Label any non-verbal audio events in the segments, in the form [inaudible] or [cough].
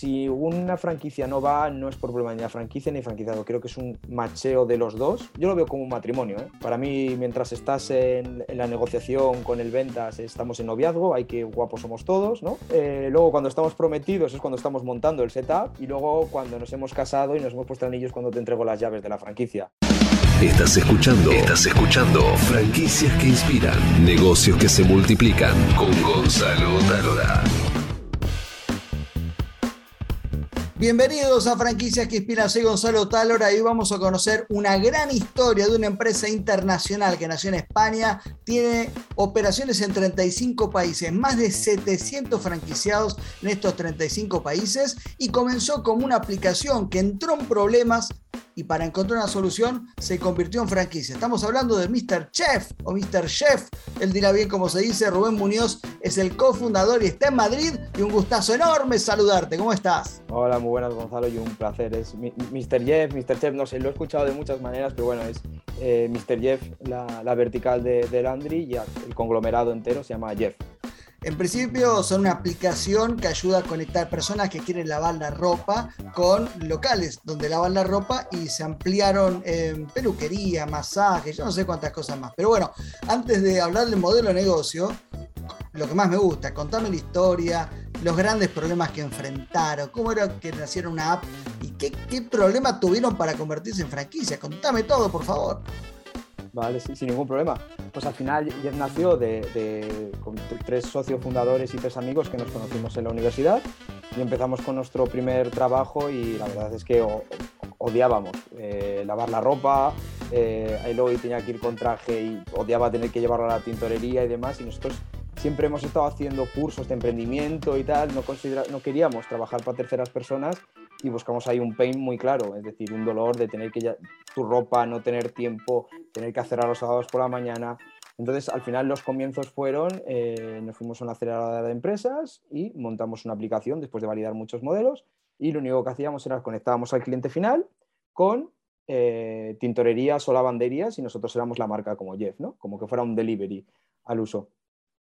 si una franquicia no va, no es por problema ni la franquicia ni franquiciado. Creo que es un macheo de los dos. Yo lo veo como un matrimonio. ¿eh? Para mí, mientras estás en, la negociación con el ventas, estamos en noviazgo, hay que guapos somos todos, ¿no? Eh, luego, cuando estamos prometidos, es cuando estamos montando el setup. Y luego, cuando nos hemos casado y nos hemos puesto anillos, cuando te entrego las llaves de la franquicia. Estás escuchando, estás escuchando franquicias que inspiran, negocios que se multiplican con Gonzalo Talora. Bienvenidos a Franquicias que Inspiran, soy Gonzalo Talora y vamos a conocer una gran historia de una empresa internacional que nació en España, tiene operaciones en 35 países, más de 700 franquiciados en estos 35 países y comenzó como una aplicación que entró en problemas y para encontrar una solución se convirtió en franquicia. Estamos hablando de Mr. Chef o Mr. Chef, él dirá bien cómo se dice, Rubén Muñoz es el cofundador y está en Madrid y un gustazo enorme saludarte, ¿cómo estás? Hola, muy buenas Gonzalo y un placer, es Mr. Jeff, Mr. Chef, no sé, lo he escuchado de muchas maneras, pero bueno, es eh, Mr. Jeff, la, vertical de, de Landry y el conglomerado entero se llama Jeff. En principio son una aplicación que ayuda a conectar personas que quieren lavar la ropa con locales donde lavan la ropa y se ampliaron en peluquería, masaje, yo no sé cuántas cosas más. Pero bueno, antes de hablar del modelo de negocio, lo que más me gusta, contame la historia, los grandes problemas que enfrentaron, cómo era que nacieron una app y qué, qué tuvieron para convertirse en franquicia. Contame todo, por favor. Vale, sin ningún problema. Pues al final Jeff nació de, con tres socios fundadores y tres amigos que nos conocimos en la universidad y empezamos con nuestro primer trabajo y la verdad es que odiábamos eh, lavar la ropa, eh, Eloy tenía que ir con traje y odiaba tener que llevarlo a la tintorería y demás y nosotros siempre hemos estado haciendo cursos de emprendimiento y tal, no, no queríamos trabajar para terceras personas y buscamos ahí un pain muy claro, es decir, un dolor de tener que ya, tu ropa, no tener tiempo, tener que hacer los sábados por la mañana. Entonces, al final los comienzos fueron, eh, nos fuimos a una aceleradora de empresas y montamos una aplicación después de validar muchos modelos y lo único que hacíamos era conectábamos al cliente final con eh, tintorerías o lavanderías y nosotros éramos la marca como Jeff, ¿no? Como que fuera un delivery al uso.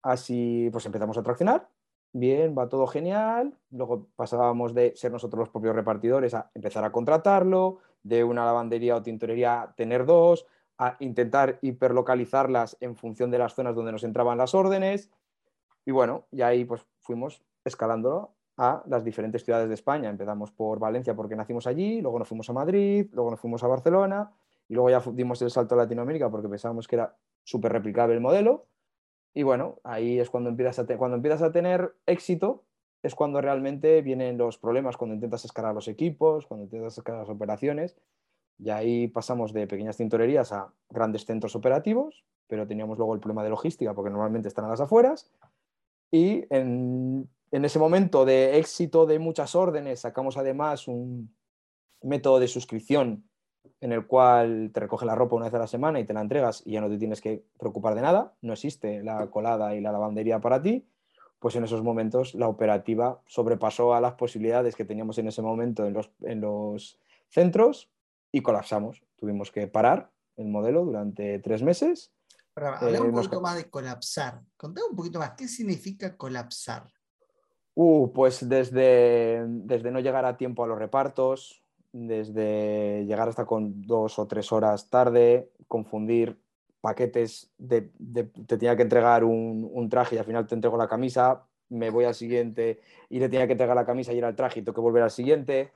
Así pues empezamos a traccionar bien, va todo genial. Luego pasábamos de ser nosotros los propios repartidores a empezar a contratarlo, de una lavandería o tintorería a tener dos, a intentar hiperlocalizarlas en función de las zonas donde nos entraban las órdenes. Y bueno, y ahí pues fuimos escalándolo a las diferentes ciudades de España. Empezamos por Valencia porque nacimos allí, luego nos fuimos a Madrid, luego nos fuimos a Barcelona y luego ya dimos el salto a Latinoamérica porque pensábamos que era súper replicable el modelo y bueno, ahí es cuando empiezas a, cuando empiezas a tener éxito, es cuando realmente vienen los problemas, cuando intentas escalar los equipos, cuando intentas escalar las operaciones. Y ahí pasamos de pequeñas tintorerías a grandes centros operativos, pero teníamos luego el problema de logística, porque normalmente están a las afueras. Y en, en ese momento de éxito de muchas órdenes, sacamos además un método de suscripción en el cual te recoge la ropa una vez a la semana y te la entregas y ya no te tienes que preocupar de nada, no existe la colada y la lavandería para ti, pues en esos momentos la operativa sobrepasó a las posibilidades que teníamos en ese momento en los, en los centros y colapsamos. Tuvimos que parar el modelo durante tres meses. Un eh, poquito más de colapsar. Contame un poquito más, ¿qué significa colapsar? Uh, pues desde, desde no llegar a tiempo a los repartos, desde llegar hasta con dos o tres horas tarde, confundir paquetes, te tenía que entregar un, traje y al final te entrego la camisa, me voy al siguiente y le tenía que entregar la camisa y ir al traje y tengo que volver al siguiente.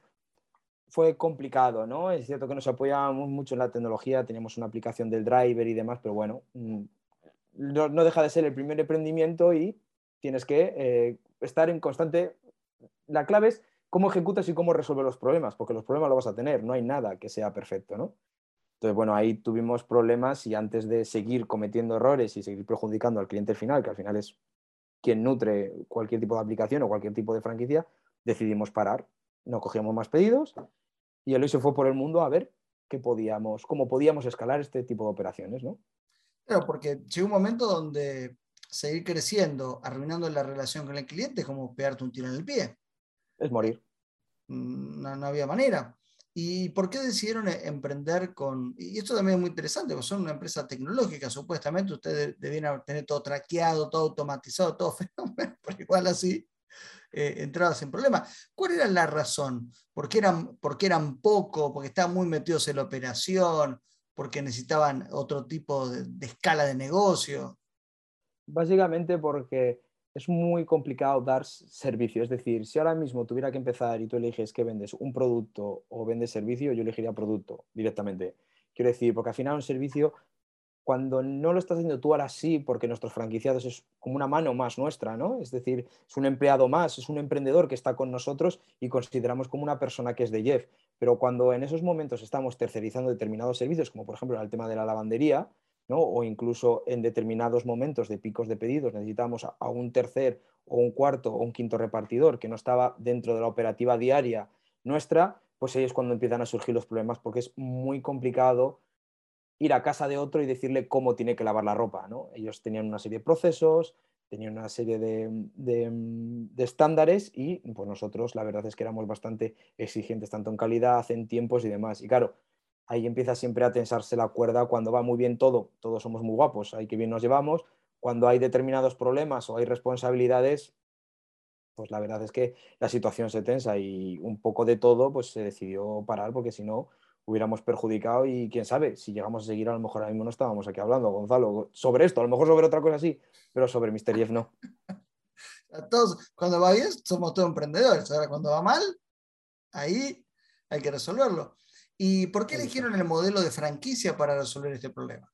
Fue complicado, ¿no? Es cierto que nos apoyábamos mucho en la tecnología, teníamos una aplicación del driver y demás, pero bueno, mm, no, deja de ser el primer emprendimiento y tienes que eh, estar en constante... La clave es cómo ejecutas y cómo resuelves los problemas, porque los problemas los vas a tener, no hay nada que sea perfecto, ¿no? Entonces, bueno, ahí tuvimos problemas y antes de seguir cometiendo errores y seguir perjudicando al cliente final, que al final es quien nutre cualquier tipo de aplicación o cualquier tipo de franquicia, decidimos parar, no cogíamos más pedidos y el se fue por el mundo a ver qué podíamos, cómo podíamos escalar este tipo de operaciones, ¿no? Claro, porque llega un momento donde seguir creciendo, arruinando la relación con el cliente es como pegarte un tiro en el pie. Es morir. Mm, no, había manera. ¿Y por qué decidieron e, emprender con.? Y esto también es muy interesante, porque son una empresa tecnológica, supuestamente ustedes debían tener todo traqueado, todo automatizado, todo [laughs] fenómeno, pero igual así. eh, entradas en problemas. ¿Cuál era la razón? ¿Por qué eran, porque eran poco? ¿Porque estaban muy metidos en la operación? ¿Porque necesitaban otro tipo de, escala de negocio? Básicamente porque es muy complicado dar servicio. Es decir, si ahora mismo tuviera que empezar y tú eliges que vendes un producto o vendes servicio, yo elegiría producto directamente. Quiero decir, porque al final un servicio cuando no lo estás haciendo tú ahora sí, porque nuestros franquiciados es como una mano más nuestra, ¿no? Es decir, es un empleado más, es un emprendedor que está con nosotros y consideramos como una persona que es de Jeff. Pero cuando en esos momentos estamos tercerizando determinados servicios, como por ejemplo el tema de la lavandería, ¿no? o incluso en determinados momentos de picos de pedidos necesitamos a un tercer o un cuarto o un quinto repartidor que no estaba dentro de la operativa diaria nuestra, pues ahí es cuando empiezan a surgir los problemas porque es muy complicado ir a casa de otro y decirle cómo tiene que lavar la ropa. ¿no? Ellos tenían una serie de procesos, tenían una serie de, estándares y pues nosotros la verdad es que éramos bastante exigentes, tanto en calidad, en tiempos y demás. Y claro, ahí empieza siempre a tensarse la cuerda cuando va muy bien todo, todos somos muy guapos, ahí que bien nos llevamos, cuando hay determinados problemas o hay responsabilidades, pues la verdad es que la situación se tensa y un poco de todo pues se decidió parar porque si no hubiéramos perjudicado y quién sabe, si llegamos a seguir a lo mejor ahora mismo no estábamos aquí hablando, Gonzalo, sobre esto, a lo mejor sobre otra cosa sí, pero sobre Mr. Jeff no. [laughs] todos, cuando va bien, somos todos emprendedores, ahora cuando va mal, ahí hay que resolverlo. ¿Y por qué eligieron el modelo de franquicia para resolver este problema?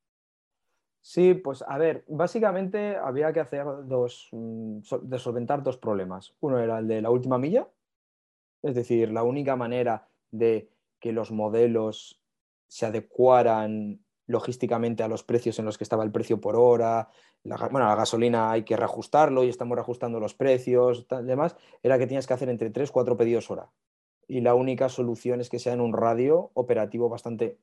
Sí, pues a ver, básicamente había que hacer dos, mm, de solventar dos problemas. Uno era el de la última milla, es decir, la única manera de que los modelos se adecuaran logísticamente a los precios en los que estaba el precio por hora. La, bueno, la gasolina hay que reajustarlo y estamos reajustando los precios, y demás, era que tenías que hacer entre 3 4 pedidos hora. Y la única solución es que sea en un radio operativo bastante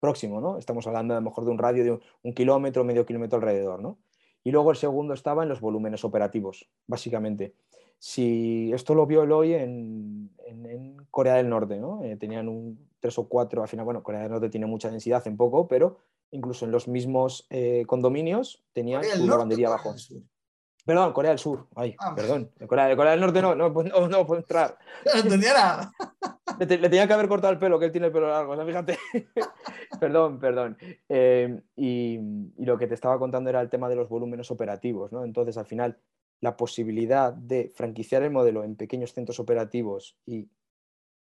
próximo, ¿no? Estamos hablando a lo mejor de un radio de un, kilómetro, medio kilómetro alrededor, ¿no? Y luego el segundo estaba en los volúmenes operativos, básicamente. Si esto lo vio hoy en, Corea del Norte, ¿no? Eh, tenían un tres o cuatro, al final, bueno, Corea del Norte tiene mucha densidad en poco, pero incluso en los mismos eh, condominios tenían su lavandería abajo. Perdón, Corea del Sur. Ay, ah, perdón. Corea, Corea, del Norte no, no, no, no puedo entrar. [laughs] No entendía nada. Le, tenía que haber cortado el pelo, que él tiene el pelo largo, fíjate. [laughs] perdón, perdón. Eh, y, y, lo que te estaba contando era el tema de los volúmenes operativos, ¿no? Entonces, al final, la posibilidad de franquiciar el modelo en pequeños centros operativos y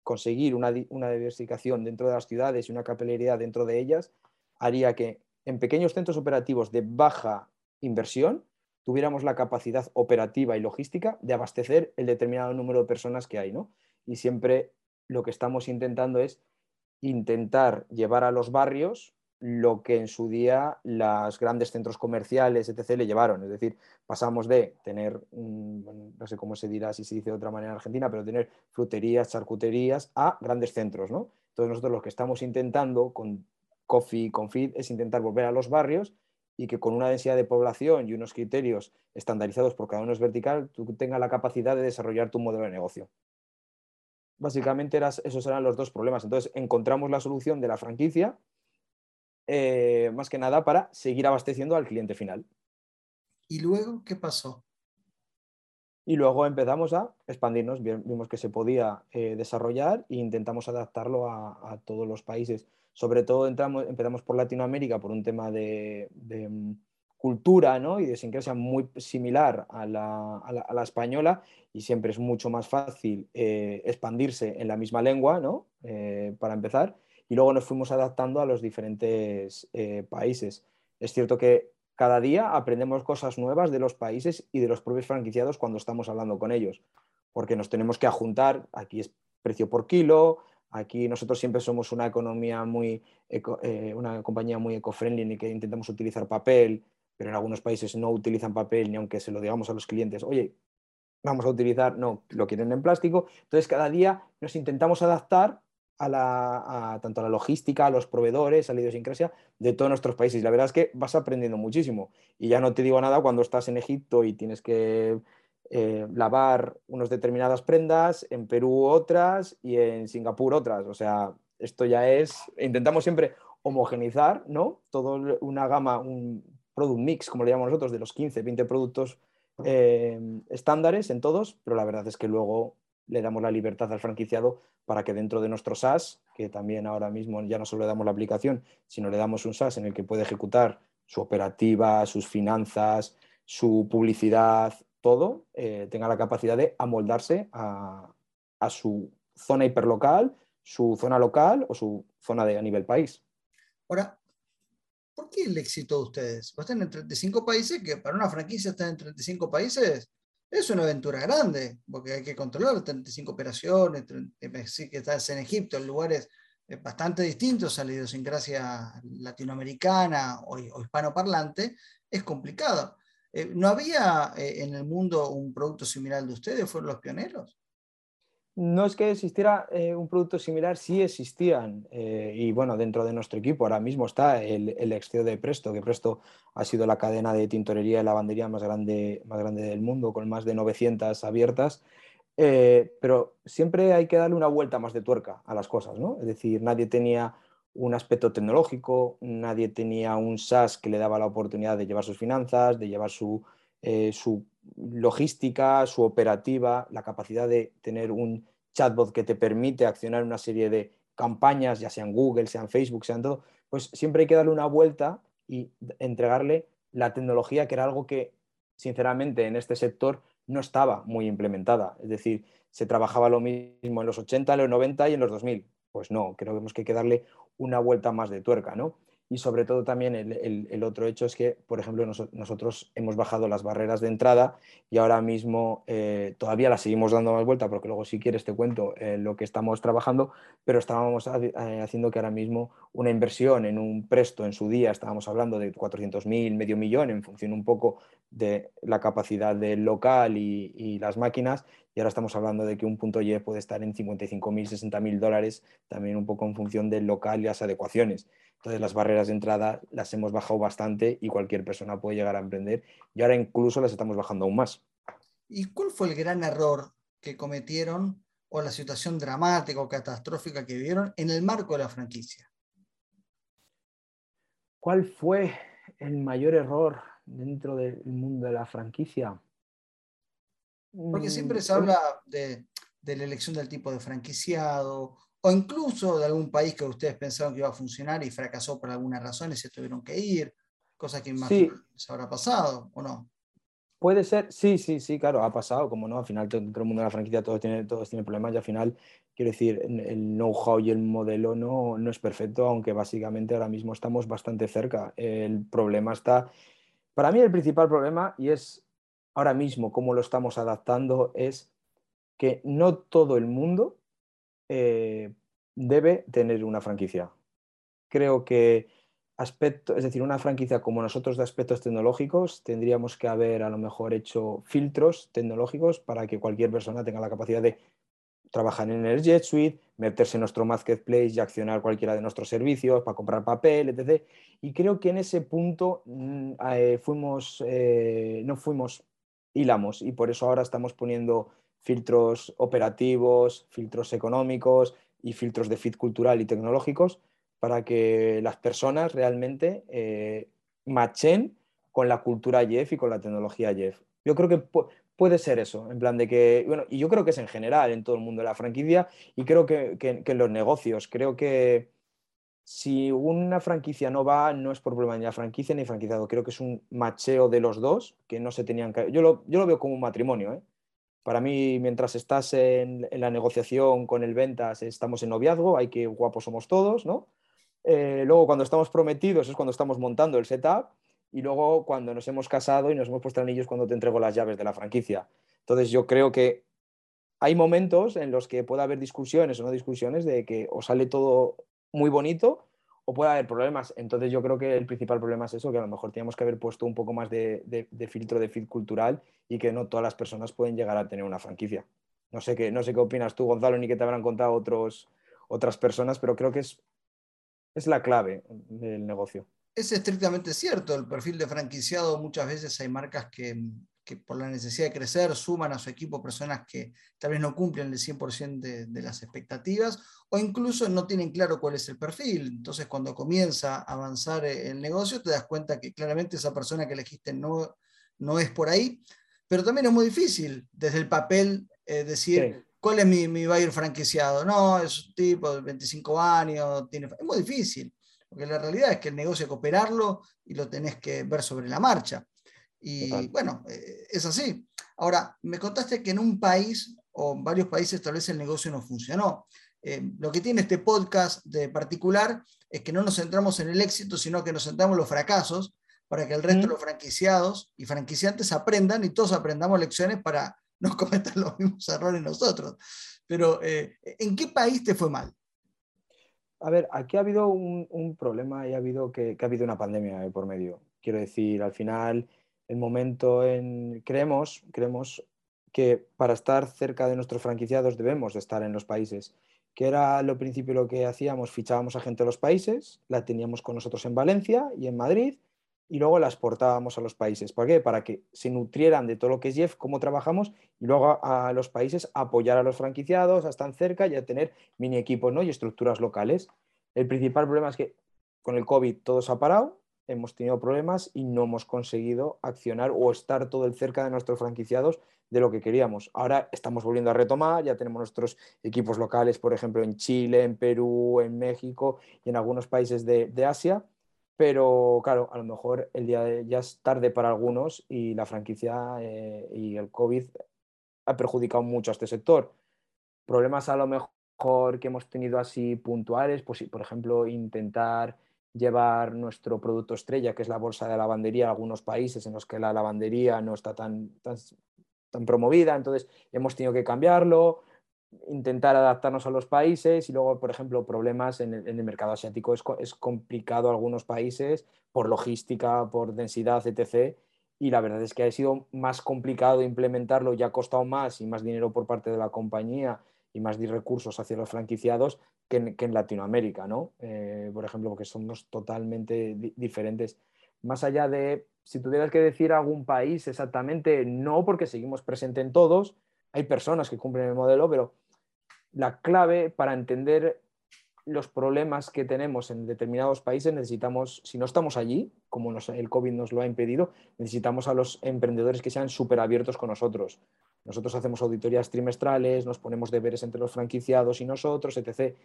conseguir una, diversificación dentro de las ciudades y una capilaridad dentro de ellas, haría que en pequeños centros operativos de baja inversión tuviéramos la capacidad operativa y logística de abastecer el determinado número de personas que hay. ¿no? Y siempre lo que estamos intentando es intentar llevar a los barrios lo que en su día los grandes centros comerciales, etc., le llevaron. Es decir, pasamos de tener, no sé cómo se dirá si se dice de otra manera en Argentina, pero tener fruterías, charcuterías a grandes centros. ¿no? Entonces nosotros lo que estamos intentando con Coffee, con Feed, es intentar volver a los barrios y que con una densidad de población y unos criterios estandarizados por cada uno es vertical, tú tengas la capacidad de desarrollar tu modelo de negocio. Básicamente esos eran los dos problemas. Entonces encontramos la solución de la franquicia eh, más que nada para seguir abasteciendo al cliente final. ¿Y luego qué pasó? Y luego empezamos a expandirnos, vimos que se podía eh, desarrollar e intentamos adaptarlo a, todos los países. Sobre todo entramos, empezamos por Latinoamérica por un tema de, mm, cultura ¿no? y de sincrasia muy similar a la, española y siempre es mucho más fácil eh, expandirse en la misma lengua ¿no? para empezar y luego nos fuimos adaptando a los diferentes eh, países. Es cierto que cada día aprendemos cosas nuevas de los países y de los propios franquiciados cuando estamos hablando con ellos, porque nos tenemos que ajuntar, aquí es precio por kilo, aquí nosotros siempre somos una economía muy, eh, una compañía muy eco-friendly en que intentamos utilizar papel, pero en algunos países no utilizan papel ni aunque se lo digamos a los clientes, oye, vamos a utilizar, no, lo quieren en plástico. Entonces cada día nos intentamos adaptar a, la, tanto a la logística, a los proveedores, a la idiosincrasia de todos nuestros países. La verdad es que vas aprendiendo muchísimo. Y ya no te digo nada cuando estás en Egipto y tienes que eh, lavar unas determinadas prendas, en Perú otras y en Singapur otras. O sea, esto ya es, intentamos siempre homogenizar, ¿no? Todo una gama, un product mix, como le llamamos nosotros, de los 15, 20 productos eh, estándares en todos, pero la verdad es que luego le damos la libertad al franquiciado para que dentro de nuestro SaaS, que también ahora mismo ya no solo le damos la aplicación, sino le damos un SaaS en el que puede ejecutar su operativa, sus finanzas, su publicidad, todo, eh, tenga la capacidad de amoldarse a, su zona hiperlocal, su zona local o su zona de a nivel país. Ahora, ¿por qué el éxito de ustedes? Están en 35 países, que para una franquicia estar en 35 países es una aventura grande, porque hay que controlar 35 operaciones, que estás en Egipto, en lugares eh, bastante distintos a la idiosincrasia latinoamericana o hispanoparlante, es complicado. Eh, ¿No había eh, en el mundo un producto similar al de ustedes? ¿Fueron los pioneros? No es que existiera un producto similar, sí existían. y bueno, dentro de nuestro equipo ahora mismo está el, el de Presto, que Presto ha sido la cadena de tintorería y lavandería más grande, más grande del mundo, con más de 900 abiertas. pero siempre hay que darle una vuelta más de tuerca a las cosas, ¿no? Es decir, nadie tenía un aspecto tecnológico, nadie tenía un SaaS que le daba la oportunidad de llevar sus finanzas, de llevar su, eh, su logística, su operativa, la capacidad de tener un chatbot que te permite accionar una serie de campañas, ya sean Google, sean Facebook, sean todo, pues siempre hay que darle una vuelta y entregarle la tecnología que era algo que, sinceramente, en este sector no estaba muy implementada. Es decir, se trabajaba lo mismo en los 80, en los 90 y en los 2000. Pues no, creo que hay que darle una vuelta más de tuerca, ¿no? Y sobre todo también el, otro hecho es que, por ejemplo, nosotros hemos bajado las barreras de entrada y ahora mismo eh, todavía las seguimos dando más vuelta, porque luego si quieres te cuento eh, lo que estamos trabajando, pero estábamos eh, haciendo que ahora mismo una inversión en un presto en su día, estábamos hablando de 400.000, medio millón, en función un poco de la capacidad del local y, y las máquinas, y ahora estamos hablando de que un punto Y puede estar en 55.000, 60.000 dólares, también un poco en función del local y las adecuaciones. Entonces las barreras de entrada las hemos bajado bastante y cualquier persona puede llegar a emprender y ahora incluso las estamos bajando aún más. ¿Y cuál fue el gran error que cometieron o la situación dramática o catastrófica que vivieron en el marco de la franquicia? ¿Cuál fue el mayor error dentro del mundo de la franquicia? Porque siempre mm, se habla de, la elección del tipo de franquiciado o incluso de algún país que ustedes pensaron que iba a funcionar y fracasó por alguna razón y se tuvieron que ir, cosa que más se habrá pasado, ¿o no? Puede ser, sí, sí, sí, claro, ha pasado, como no, al final todo, el mundo de la franquicia todos tienen, todos tienen problemas y al final, quiero decir, el know-how y el modelo no, no es perfecto, aunque básicamente ahora mismo estamos bastante cerca. El problema está, para mí el principal problema, y es ahora mismo cómo lo estamos adaptando es que no todo el mundo eh, debe tener una franquicia. Creo que aspecto, es decir, una franquicia como nosotros de aspectos tecnológicos, tendríamos que haber a lo mejor hecho filtros tecnológicos para que cualquier persona tenga la capacidad de trabajar en el Jet Suite, meterse en nuestro marketplace y accionar cualquiera de nuestros servicios para comprar papel, etc. Y creo que en ese punto mm, eh, fuimos, eh, no fuimos hilamos y por eso ahora estamos poniendo filtros operativos, filtros económicos y filtros de fit cultural y tecnológicos para que las personas realmente eh, con la cultura Jeff y con la tecnología Jeff. Yo creo que puede ser eso, en plan de que, bueno, y yo creo que es en general en todo el mundo la franquicia y creo que, que en los negocios, creo que si una franquicia no va, no es por problema ni la franquicia ni franquiciado. Creo que es un macheo de los dos que no se tenían que. Yo lo, yo lo veo como un matrimonio. ¿eh? Para mí, mientras estás en, la negociación con el ventas, estamos en noviazgo, hay que guapos somos todos, ¿no? Eh, luego, cuando estamos prometidos, es cuando estamos montando el setup. Y luego, cuando nos hemos casado y nos hemos puesto anillos, cuando te entrego las llaves de la franquicia. Entonces, yo creo que hay momentos en los que puede haber discusiones o no discusiones de que o sale todo muy bonito o puede haber problemas. Entonces yo creo que el principal problema es eso, que a lo mejor teníamos que haber puesto un poco más de, filtro de fit cultural y que no todas las personas pueden llegar a tener una franquicia. No sé qué, no sé qué opinas tú, Gonzalo, ni qué te habrán contado otros, otras personas, pero creo que es, es la clave del negocio. Es estrictamente cierto, el perfil de franquiciado muchas veces hay marcas que, que por la necesidad de crecer suman a su equipo personas que tal vez no cumplen el 100% de, las expectativas o incluso no tienen claro cuál es el perfil. Entonces cuando comienza a avanzar el negocio te das cuenta que claramente esa persona que elegiste no, no es por ahí. pero también es muy difícil desde el papel eh, decir cuál es mi, mi buyer franquiciado. No, es un tipo de 25 años, tiene... es muy difícil, porque la realidad es que el negocio hay que operarlo y lo tenés que ver sobre la marcha. Y bueno, eh, es así. Ahora, me contaste que en un país o en varios países tal vez el negocio no funcionó. Eh, lo que tiene este podcast de particular es que no nos centramos en el éxito, sino que nos centramos en los fracasos para que el resto de los franquiciados y franquiciantes aprendan y todos aprendamos lecciones para [laughs] no cometer los mismos errores nosotros. Pero, eh, ¿en qué país te fue mal? A ver, aquí ha habido un, problema y ha habido que, ha habido una pandemia por medio. Quiero decir, al final, el momento en... Creemos, creemos que para estar cerca de nuestros franquiciados debemos de estar en los países que era lo principio lo que hacíamos, fichábamos a gente de los países, la teníamos con nosotros en Valencia y en Madrid, y luego la exportábamos a los países. ¿Por qué? Para que se nutrieran de todo lo que es Jeff, cómo trabajamos, y luego a, los países apoyar a los franquiciados, a estar cerca y a tener mini equipos ¿no? y estructuras locales. El principal problema es que con el COVID todo se ha parado, hemos tenido problemas y no hemos conseguido accionar o estar todo el cerca de nuestros franquiciados de lo que queríamos. Ahora estamos volviendo a retomar, ya tenemos nuestros equipos locales, por ejemplo, en Chile, en Perú, en México y en algunos países de, Asia, pero claro, a lo mejor el día de, ya es tarde para algunos y la franquicia eh, y el COVID ha perjudicado mucho a este sector. Problemas a lo mejor que hemos tenido así puntuales, pues por ejemplo, intentar llevar nuestro producto estrella, que es la bolsa de lavandería, a algunos países en los que la lavandería no está tan, tan tan promovida, entonces hemos tenido que cambiarlo, intentar adaptarnos a los países y luego, por ejemplo, problemas en el, mercado asiático. Es, complicado algunos países por logística, por densidad, etc. Y la verdad es que ha sido más complicado implementarlo, ya ha costado más y más dinero por parte de la compañía y más recursos hacia los franquiciados que en, Latinoamérica, ¿no? Eh, por ejemplo, porque somos totalmente diferentes. Más allá de si tuvieras que decir algún país exactamente, no porque seguimos presentes en todos, hay personas que cumplen el modelo, pero la clave para entender los problemas que tenemos en determinados países necesitamos, si no estamos allí, como el COVID nos lo ha impedido, necesitamos a los emprendedores que sean súper abiertos con nosotros. Nosotros hacemos auditorías trimestrales, nos ponemos deberes entre los franquiciados y nosotros, etc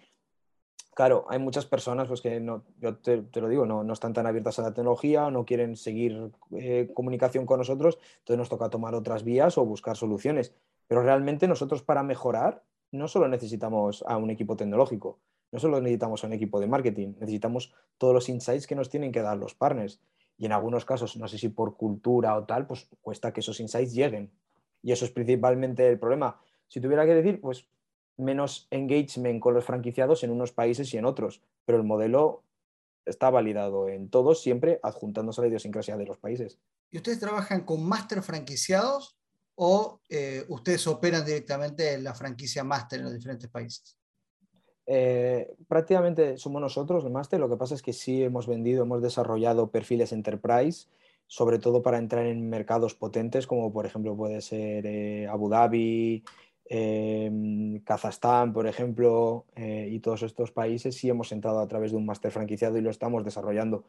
claro, hay muchas personas pues, que, no, yo te, lo digo, no, están tan abiertas a la tecnología, no quieren seguir eh, comunicación con nosotros, entonces nos toca tomar otras vías o buscar soluciones. Pero realmente nosotros para mejorar no solo necesitamos a un equipo tecnológico, no solo necesitamos a un equipo de marketing, necesitamos todos los insights que nos tienen que dar los partners. Y en algunos casos, no sé si por cultura o tal, pues cuesta que esos insights lleguen. Y eso es principalmente el problema. Si tuviera que decir, pues menos engagement con los franquiciados en unos países y en otros, pero el modelo está validado en todos, siempre adjuntándose a la idiosincrasia de los países. ¿Y ustedes trabajan con máster franquiciados o eh, ustedes operan directamente en la franquicia máster en los diferentes países? Eh, prácticamente somos nosotros el máster, lo que pasa es que sí hemos vendido, hemos desarrollado perfiles enterprise, sobre todo para entrar en mercados potentes como por ejemplo puede ser eh, Abu Dhabi, Kazajstán, por ejemplo, y todos estos países sí hemos entrado a través de un máster franquiciado y lo estamos desarrollando.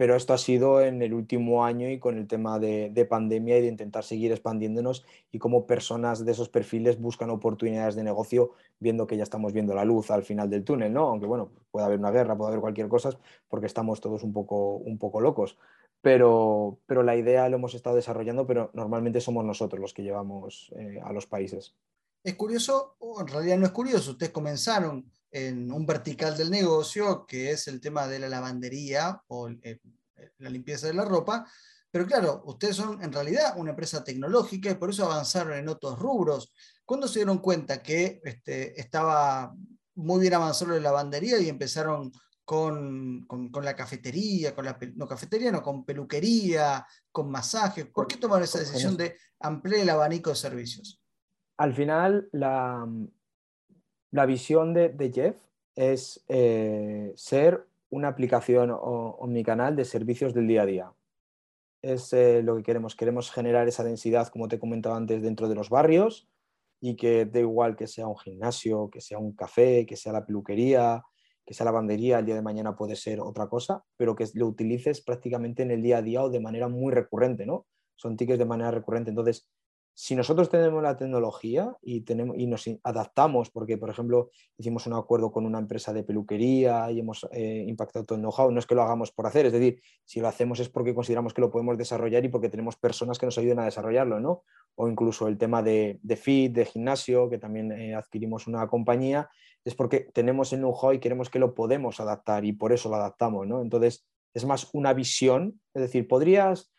Pero esto ha sido en el último año y con el tema de, pandemia y de intentar seguir expandiéndonos y cómo personas de esos perfiles buscan oportunidades de negocio viendo que ya estamos viendo la luz al final del túnel, ¿no? Aunque bueno, puede haber una guerra, puede haber cualquier cosa, porque estamos todos un poco, un poco locos. Pero, pero la idea lo hemos estado desarrollando, pero normalmente somos nosotros los que llevamos eh, a los países. Es curioso, o en realidad no es curioso, ustedes comenzaron en un vertical del negocio, que es el tema de la lavandería o la limpieza de la ropa, pero claro, ustedes son en realidad una empresa tecnológica y por eso avanzaron en otros rubros. ¿Cuándo se dieron cuenta que este, estaba muy bien avanzado la lavandería y empezaron con, la cafetería, con la, no cafetería, no, con peluquería, con masajes? ¿Por qué tomaron esa decisión de ampliar el abanico de servicios? al final la, la visión de, Jeff es eh, ser una aplicación omnicanal de servicios del día a día. Es eh, lo que queremos. Queremos generar esa densidad, como te comentaba antes, dentro de los barrios y que da igual que sea un gimnasio, que sea un café, que sea la peluquería, que sea la bandería, el día de mañana puede ser otra cosa, pero que lo utilices prácticamente en el día a día o de manera muy recurrente, ¿no? Son tickets de manera recurrente. Entonces, si nosotros tenemos la tecnología y, tenemos, y nos adaptamos, porque por ejemplo hicimos un acuerdo con una empresa de peluquería y hemos eh, impactado todo el know-how, no es que lo hagamos por hacer, es decir, si lo hacemos es porque consideramos que lo podemos desarrollar y porque tenemos personas que nos ayuden a desarrollarlo, ¿no? O incluso el tema de, de fit, de gimnasio, que también eh, adquirimos una compañía, es porque tenemos el know-how y queremos que lo podemos adaptar y por eso lo adaptamos, ¿no? Entonces es más una visión, es decir, podrías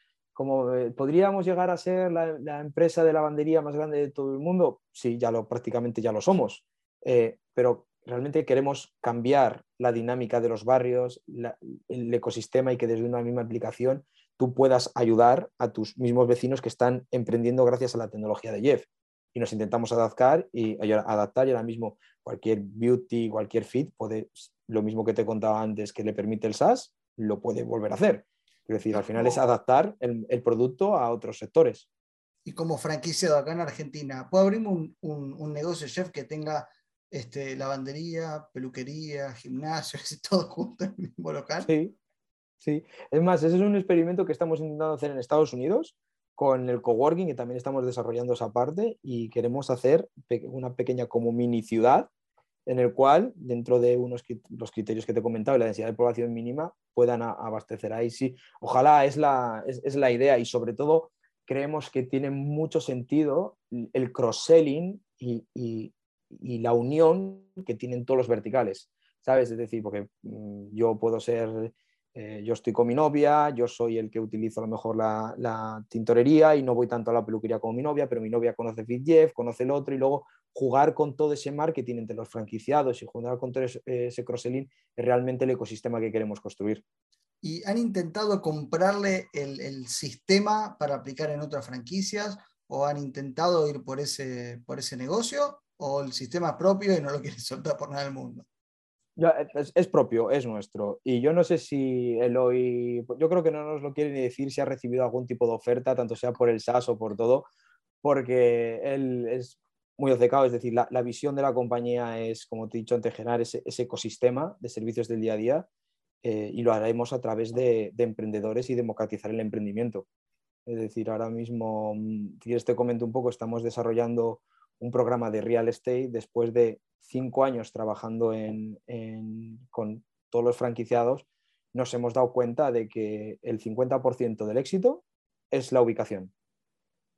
como eh, podríamos llegar a ser la, empresa de lavandería más grande de todo el mundo, sí, ya lo prácticamente ya lo somos, eh, pero realmente queremos cambiar la dinámica de los barrios, el ecosistema y que desde una misma aplicación tú puedas ayudar a tus mismos vecinos que están emprendiendo gracias a la tecnología de Jeff. Y nos intentamos adaptar y adaptar y ahora mismo cualquier beauty, cualquier fit puede, lo mismo que te contaba antes que le permite el SaaS, lo puede volver a hacer. Es decir, al final es adaptar el, producto a otros sectores. Y como franquiciado acá en Argentina, ¿puedo abrirme un, un, negocio chef que tenga este, lavandería, peluquería, gimnasio, [laughs] todo junto en el mismo local? Sí, sí. Es más, ese es un experimento que estamos intentando hacer en Estados Unidos con el coworking, que también estamos desarrollando esa parte y queremos hacer una pequeña como mini ciudad en el cual, dentro de unos los criterios que te he comentado y la densidad de población mínima, puedan abastecer ahí. Sí, ojalá es la, es, la idea y sobre todo creemos que tiene mucho sentido el cross-selling y, y, la unión que tienen todos los verticales, ¿sabes? Es decir, porque mm, yo puedo ser eh, yo estoy con mi novia, yo soy el que utilizo a lo mejor la, tintorería y no voy tanto a la peluquería como mi novia, pero mi novia conoce FitJeff, conoce el otro y luego jugar con todo ese marketing entre los franquiciados y jugar con todo ese, cross-selling es realmente el ecosistema que queremos construir. ¿Y han intentado comprarle el, sistema para aplicar en otras franquicias o han intentado ir por ese, por ese negocio o el sistema propio y no lo quieren soltar por nada del mundo? es, propio, es nuestro. Y yo no sé si Eloy, yo creo que no nos lo quiere ni decir si ha recibido algún tipo de oferta, tanto sea por el SAS o por todo, porque él es muy obcecado, es decir, la, visión de la compañía es, como te he dicho antes, generar ese, ecosistema de servicios del día a día eh, y lo haremos a través de, emprendedores y democratizar el emprendimiento. Es decir, ahora mismo, mm, si te comento un poco, estamos desarrollando un programa de real estate después de cinco años trabajando con todos los franquiciados, nos hemos dado cuenta de que el 50% del éxito es la ubicación.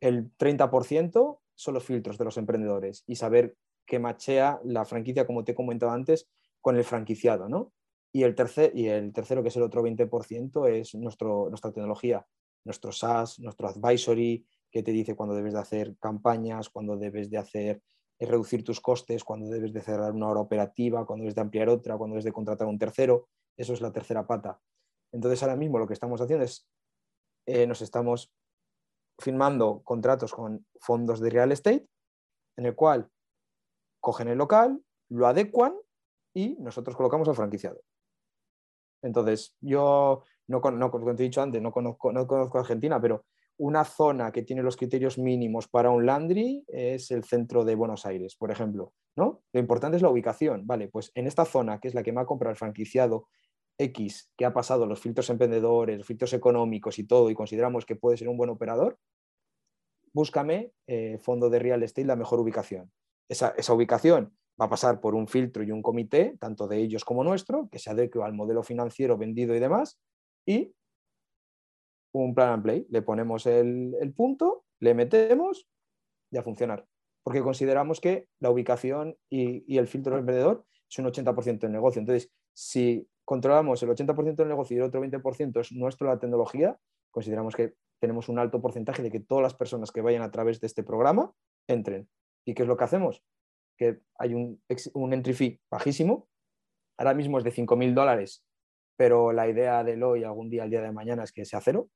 El 30% son los filtros de los emprendedores y saber que machea la franquicia, como te he comentado antes, con el franquiciado. ¿no? Y, el tercer, y el tercero, que es el otro 20%, es nuestra tecnología, nuestro SaaS, nuestro advisory, que te dice cuándo debes de hacer campañas, cuándo debes de hacer reducir tus costes, cuando debes de cerrar una hora operativa, cuando debes de ampliar otra, cuando debes de contratar un tercero. Eso es la tercera pata. Entonces ahora mismo lo que estamos haciendo es, eh, nos estamos firmando contratos con fondos de real estate, en el cual cogen el local, lo adecuan y nosotros colocamos al franquiciado. Entonces, yo no, te he dicho antes, no conozco, no conozco Argentina, pero una zona que tiene los criterios mínimos para un landry es el centro de Buenos Aires, por ejemplo. ¿no? Lo importante es la ubicación. Vale, pues en esta zona, que es la que me ha comprado el franquiciado X, que ha pasado los filtros emprendedores, los filtros económicos y todo, y consideramos que puede ser un buen operador, búscame eh, fondo de real estate la mejor ubicación. Esa, esa ubicación va a pasar por un filtro y un comité, tanto de ellos como nuestro, que se adecue al modelo financiero vendido y demás, y un plan and play. Le ponemos el, punto, le metemos y a funcionar. Porque consideramos que la ubicación y, el filtro del vendedor es un 80% del negocio. Entonces, si controlamos el 80% del negocio y el otro 20% es nuestro la tecnología, consideramos que tenemos un alto porcentaje de que todas las personas que vayan a través de este programa entren. ¿Y qué es lo que hacemos? Que hay un, un entry fee bajísimo, ahora mismo es de 5.000 dólares, pero la idea de hoy algún día, el día de mañana, es que sea cero,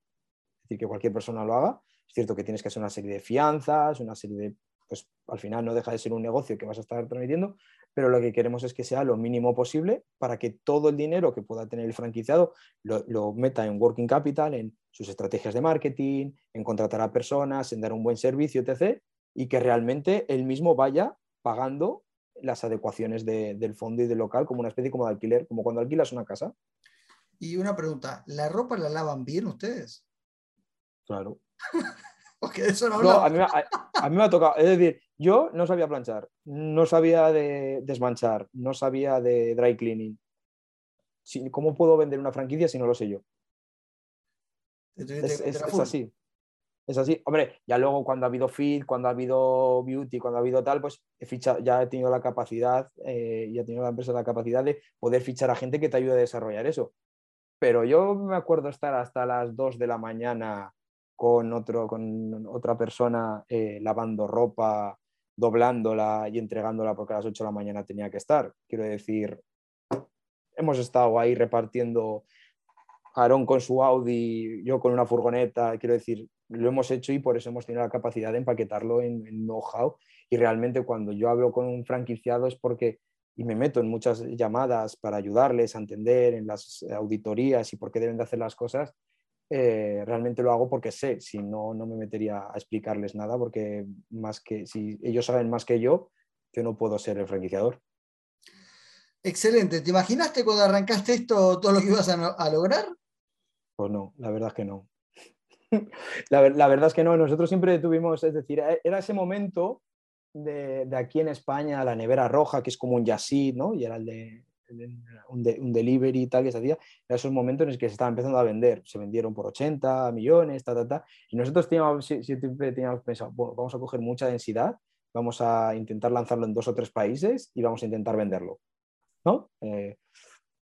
decir, que cualquier persona lo haga. Es cierto que tienes que hacer una serie de fianzas, una serie de, pues al final no deja de ser un negocio que vas a estar transmitiendo, pero lo que queremos es que sea lo mínimo posible para que todo el dinero que pueda tener el franquiciado lo, meta en working capital, en sus estrategias de marketing, en contratar a personas, en dar un buen servicio, etc. Y que realmente él mismo vaya pagando las adecuaciones del fondo y del local como una especie como de alquiler, como cuando alquilas una casa. Y una pregunta, ¿la ropa la lavan bien ustedes? Claro. [laughs] [laughs] Porque de eso no, No, hablamos. a mí, me- a- a mí me ha tocado. Es decir, yo no sabía planchar, no sabía de desmanchar, no sabía de dry cleaning. Si- ¿Cómo puedo vender una franquicia si no lo sé yo? Te Es, así. Es así. Hombre, ya luego cuando ha habido fit, cuando ha habido beauty, cuando ha habido tal, pues he fichado, ya he tenido la capacidad, eh, y ha tenido la empresa la capacidad de poder fichar a gente que te ayude a desarrollar eso. Pero yo me acuerdo estar hasta las 2 de la mañana con, otro, con otra persona eh, lavando ropa, doblándola y entregándola porque a las 8 de la mañana tenía que estar. Quiero decir, hemos estado ahí repartiendo Aarón con su Audi, yo con una furgoneta, quiero decir, lo hemos hecho y por eso hemos tenido la capacidad de empaquetarlo en, know-how. Y realmente cuando yo hablo con un franquiciado es porque, y me meto en muchas llamadas para ayudarles a entender en las auditorías y por qué deben de hacer las cosas, eh, realmente lo hago porque sé, si no, no me metería a explicarles nada, porque más que, si ellos saben más que yo, yo no puedo ser el franquiciador. Excelente. ¿Te imaginaste cuando arrancaste esto todo lo que ibas a, no- a lograr? Pues no, la verdad es que no. [laughs] la, ver- la verdad es que no, nosotros siempre tuvimos, es decir, e- era ese momento de, de aquí en España, la nevera roja, que es como un Yassid, ¿no? Y era el de- un, de- un delivery y tal que se hacía, era esos momentos en los que se estaba empezando a vender, se vendieron por 80 millones, ta, ta, ta, y nosotros teníamos, si- siempre teníamos pensado, vamos a coger mucha densidad, vamos a intentar lanzarlo en dos o tres países y vamos a intentar venderlo, ¿no? Eh,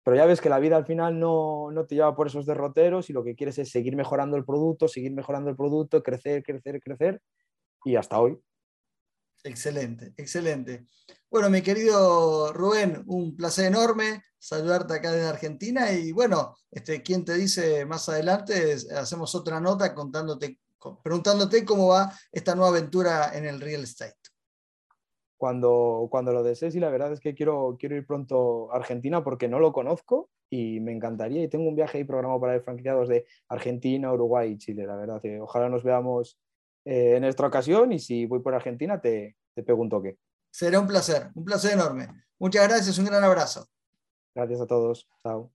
pero ya ves que la vida al final no, no te lleva por esos derroteros y lo que quieres es seguir mejorando el producto, seguir mejorando el producto, crecer, crecer, crecer y hasta hoy. Excelente, excelente. Bueno, mi querido Rubén, un placer enorme saludarte acá desde Argentina y bueno, este, ¿quién te dice más adelante? Hacemos otra nota contándote, co- preguntándote cómo va esta nueva aventura en el real estate. Cuando, cuando lo desees y la verdad es que quiero, quiero ir pronto a Argentina porque no lo conozco y me encantaría y tengo un viaje ahí programado para ir franquiciados de Argentina, Uruguay y Chile, la verdad. que ojalá nos veamos eh, en esta ocasión y si voy por Argentina te, te pregunto qué. Será un placer, un placer enorme. Muchas gracias, un gran abrazo. Gracias a todos. Chao.